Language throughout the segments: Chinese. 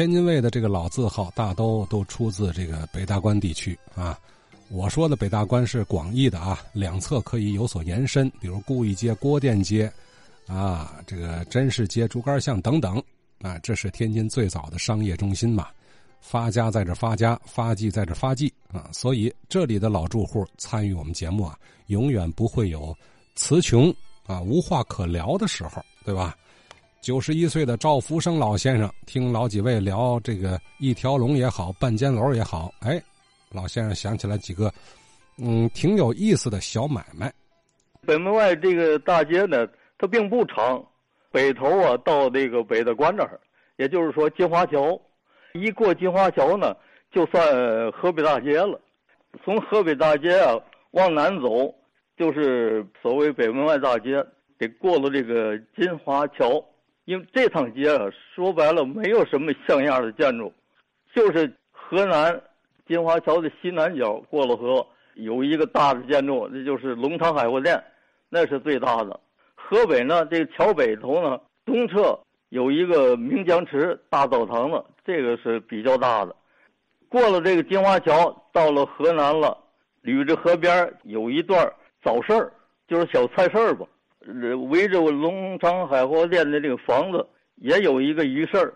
天津卫的这个老字号大都都出自这个北大关地区啊。我说的北大关是广义的啊，两侧可以有所延伸，比如顾义街、郭店街，啊，这个真市街、竹竿巷等等啊。这是天津最早的商业中心嘛，发家在这发家，发迹在这发迹啊。所以这里的老住户参与我们节目啊，永远不会有词穷啊、无话可聊的时候，对吧？九十一岁的赵福生老先生，听老几位聊这个一条龙也好，半间楼也好，哎，老先生想起来几个，嗯，挺有意思的小买卖。北门外这个大街呢，它并不长，北头啊到这个北大关那儿，也就是说金华桥，一过金华桥呢，就算河北大街了。从河北大街啊往南走，就是所谓北门外大街，得过了这个金华桥。因为这趟街啊，说白了没有什么像样的建筑，就是河南金华桥的西南角过了河，有一个大的建筑，那就是龙昌海货店，那是最大的。河北呢，这个桥北头呢，东侧有一个明江池大澡堂子，这个是比较大的。过了这个金华桥，到了河南了，捋着河边有一段早市儿，就是小菜市儿吧。围着我龙昌海货店的这个房子也有一个鱼市儿，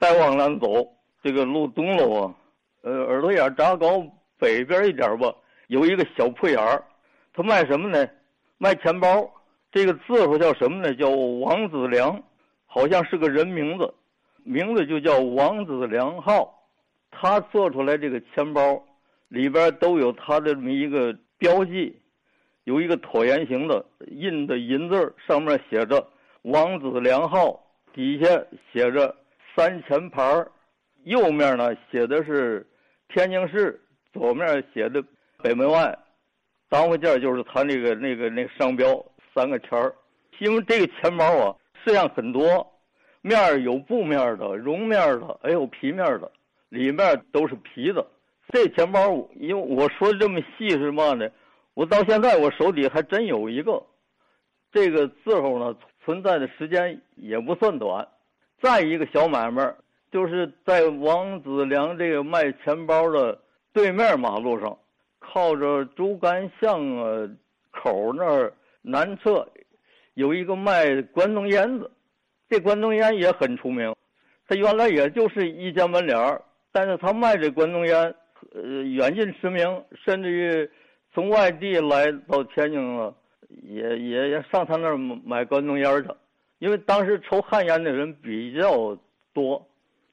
再往南走，这个路东喽啊，呃，耳朵眼扎高北边一点吧，有一个小铺眼儿，他卖什么呢？卖钱包。这个字号叫什么呢？叫王子良，好像是个人名字，名字就叫王子良号。他做出来这个钱包，里边都有他的这么一个标记。有一个椭圆形的印的银字上面写着“王子良号”，底下写着“三钱牌右面呢写的是天津市，左面写的北门外。当回件就是他那个那个那商标三个钱儿。因为这个钱包啊，式样很多，面有布面的、绒面的，还有皮面的，里面都是皮的。这钱包，因为我说的这么细是嘛呢？我到现在我手底还真有一个，这个字号呢存在的时间也不算短。再一个小买卖，就是在王子良这个卖钱包的对面马路上，靠着竹竿巷啊口那儿南侧，有一个卖关东烟的。这关东烟也很出名，他原来也就是一家门脸儿，但是他卖这关东烟，呃，远近驰名，甚至于。从外地来到天津了，也也也上他那儿买关东烟去，因为当时抽旱烟的人比较多，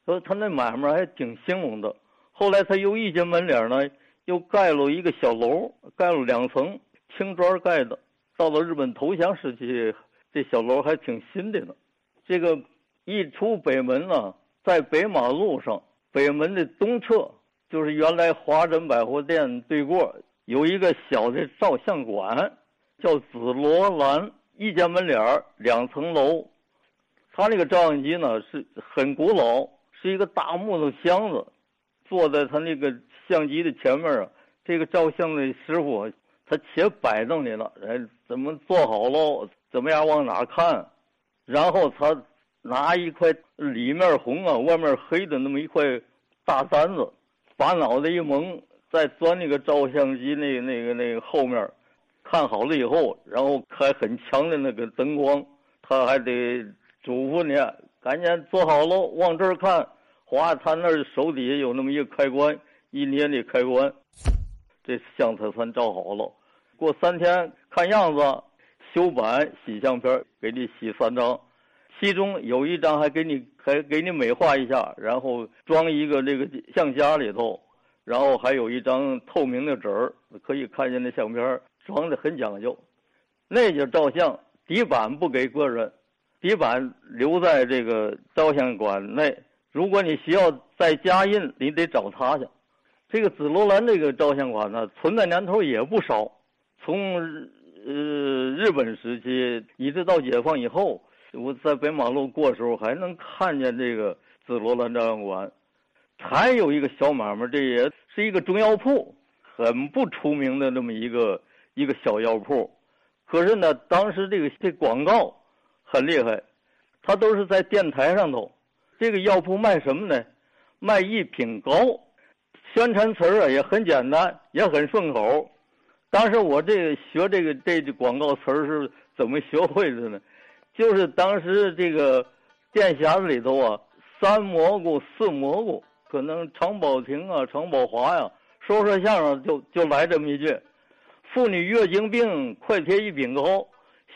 所以他那买卖还挺兴隆的。后来他又一间门脸呢，又盖了一个小楼，盖了两层青砖盖的。到了日本投降时期，这小楼还挺新的呢。这个一出北门呢，在北马路上，北门的东侧就是原来华珍百货店对过。有一个小的照相馆，叫紫罗兰，一间门脸，两层楼。他那个照相机呢是很古老，是一个大木头箱子，坐在他那个相机的前面啊。这个照相的师傅他且摆弄你了，哎，怎么做好喽？怎么样往哪看？然后他拿一块里面红啊，外面黑的那么一块大簪子，把脑袋一蒙。再钻那个照相机那那个那个后面，看好了以后，然后开很强的那个灯光，他还得嘱咐你赶紧坐好喽，往这儿看。哗，他那手底下有那么一个开关，一捏那开关，这相册算照好了。过三天看样子，修版洗相片给你洗三张，其中有一张还给你还给你美化一下，然后装一个这个相夹里头。然后还有一张透明的纸儿，可以看见那相片装的很讲究。那就照相，底板不给个人，底板留在这个照相馆内。如果你需要再加印，你得找他去。这个紫罗兰这个照相馆呢，存在年头也不少，从呃日本时期一直到解放以后，我在北马路过时候还能看见这个紫罗兰照相馆。还有一个小买卖，这也是一个中药铺，很不出名的那么一个一个小药铺。可是呢，当时这个这广告很厉害，它都是在电台上头，这个药铺卖什么呢？卖一品膏。宣传词啊也很简单，也很顺口。当时我这个学这个这广告词是怎么学会的呢？就是当时这个电匣子里头啊，三蘑菇四蘑菇，可能常宝霆啊、常宝华呀，说说相声就就来这么一句：妇女月经病，快贴一品膏，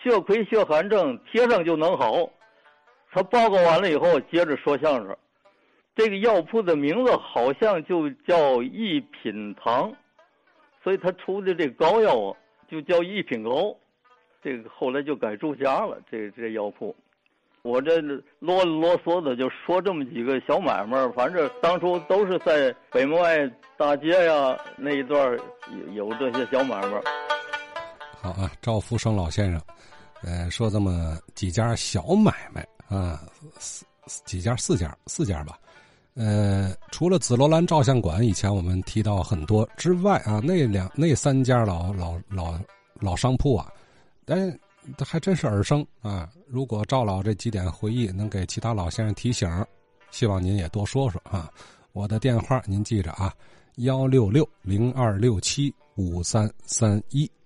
血亏血寒症贴上就能好。他报告完了以后，接着说相声。这个药铺的名字好像就叫一品堂，所以他出的这膏药啊，就叫一品膏。这个后来就改住家了。这这药铺，我这啰里啰嗦的就说这么几个小买卖反正当初都是在北门外大街呀那一段有有这些小买卖好啊，赵福生老先生，呃，说这么几家小买卖啊，四几家四家四家吧。呃，除了紫罗兰照相馆，以前我们提到很多之外啊，那两那三家老老老老商铺啊，但这，还真是耳生啊。如果赵老这几点回忆能给其他老先生提醒，希望您也多说说啊。我的电话您记着啊，幺六六零二六七五三三一。